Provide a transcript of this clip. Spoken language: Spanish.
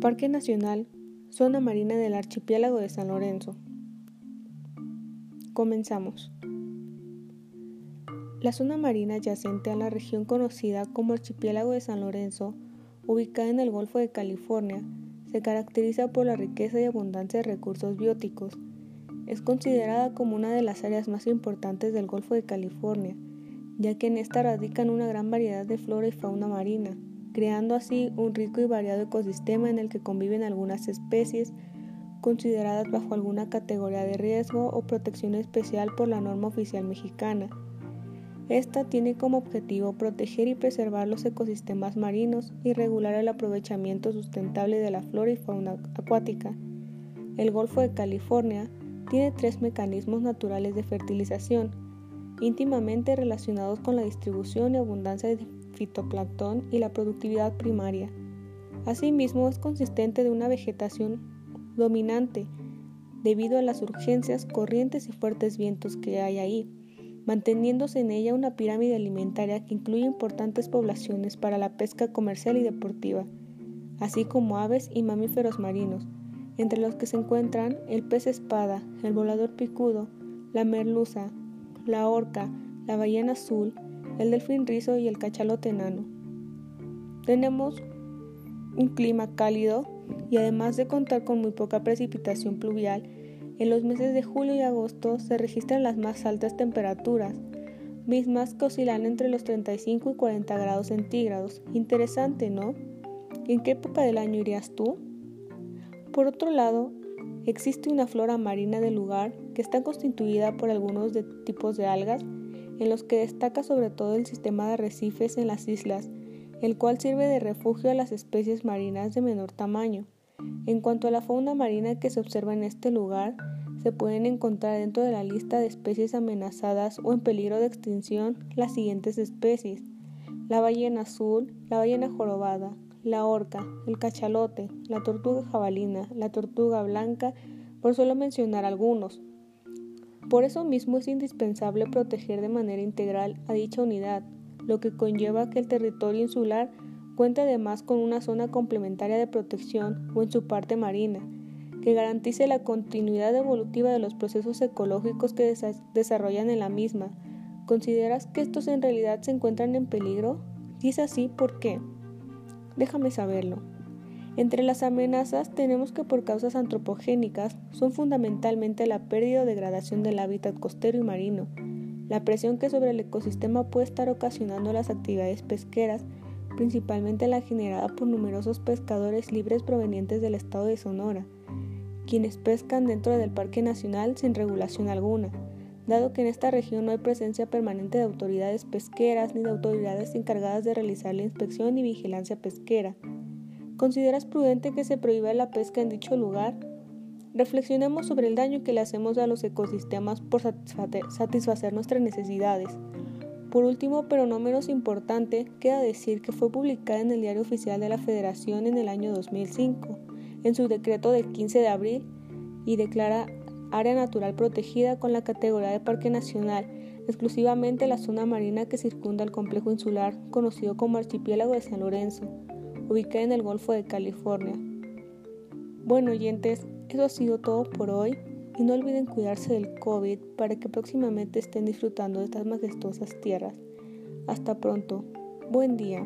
Parque Nacional, Zona Marina del Archipiélago de San Lorenzo. Comenzamos. La zona marina adyacente a la región conocida como Archipiélago de San Lorenzo, ubicada en el Golfo de California, se caracteriza por la riqueza y abundancia de recursos bióticos. Es considerada como una de las áreas más importantes del Golfo de California, ya que en esta radican una gran variedad de flora y fauna marina creando así un rico y variado ecosistema en el que conviven algunas especies consideradas bajo alguna categoría de riesgo o protección especial por la norma oficial mexicana. Esta tiene como objetivo proteger y preservar los ecosistemas marinos y regular el aprovechamiento sustentable de la flora y fauna acuática. El Golfo de California tiene tres mecanismos naturales de fertilización, íntimamente relacionados con la distribución y abundancia de fitoplancton y la productividad primaria. Asimismo, es consistente de una vegetación dominante debido a las urgencias, corrientes y fuertes vientos que hay ahí, manteniéndose en ella una pirámide alimentaria que incluye importantes poblaciones para la pesca comercial y deportiva, así como aves y mamíferos marinos, entre los que se encuentran el pez espada, el volador picudo, la merluza, la orca, la ballena azul, el delfín rizo y el cachalote enano. Tenemos un clima cálido y además de contar con muy poca precipitación pluvial, en los meses de julio y agosto se registran las más altas temperaturas, mismas que oscilan entre los 35 y 40 grados centígrados. Interesante, ¿no? ¿En qué época del año irías tú? Por otro lado, existe una flora marina del lugar que está constituida por algunos tipos de algas en los que destaca sobre todo el sistema de arrecifes en las islas, el cual sirve de refugio a las especies marinas de menor tamaño. En cuanto a la fauna marina que se observa en este lugar, se pueden encontrar dentro de la lista de especies amenazadas o en peligro de extinción las siguientes especies: la ballena azul, la ballena jorobada, la orca, el cachalote, la tortuga jabalina, la tortuga blanca, por solo mencionar algunos. Por eso mismo es indispensable proteger de manera integral a dicha unidad, lo que conlleva que el territorio insular cuente además con una zona complementaria de protección o en su parte marina, que garantice la continuidad evolutiva de los procesos ecológicos que desarrollan en la misma. ¿Consideras que estos en realidad se encuentran en peligro? Si es así, ¿por qué? Déjame saberlo. Entre las amenazas tenemos que por causas antropogénicas son fundamentalmente la pérdida o degradación del hábitat costero y marino, la presión que sobre el ecosistema puede estar ocasionando las actividades pesqueras, principalmente la generada por numerosos pescadores libres provenientes del estado de Sonora, quienes pescan dentro del Parque Nacional sin regulación alguna, dado que en esta región no hay presencia permanente de autoridades pesqueras ni de autoridades encargadas de realizar la inspección y vigilancia pesquera. ¿Consideras prudente que se prohíba la pesca en dicho lugar? Reflexionemos sobre el daño que le hacemos a los ecosistemas por satisfacer nuestras necesidades. Por último, pero no menos importante, queda decir que fue publicada en el Diario Oficial de la Federación en el año 2005, en su decreto del 15 de abril, y declara área natural protegida con la categoría de Parque Nacional, exclusivamente la zona marina que circunda el complejo insular conocido como Archipiélago de San Lorenzo, ubicada en el Golfo de California. Bueno, oyentes, eso ha sido todo por hoy y no olviden cuidarse del COVID para que próximamente estén disfrutando de estas majestuosas tierras. Hasta pronto. Buen día.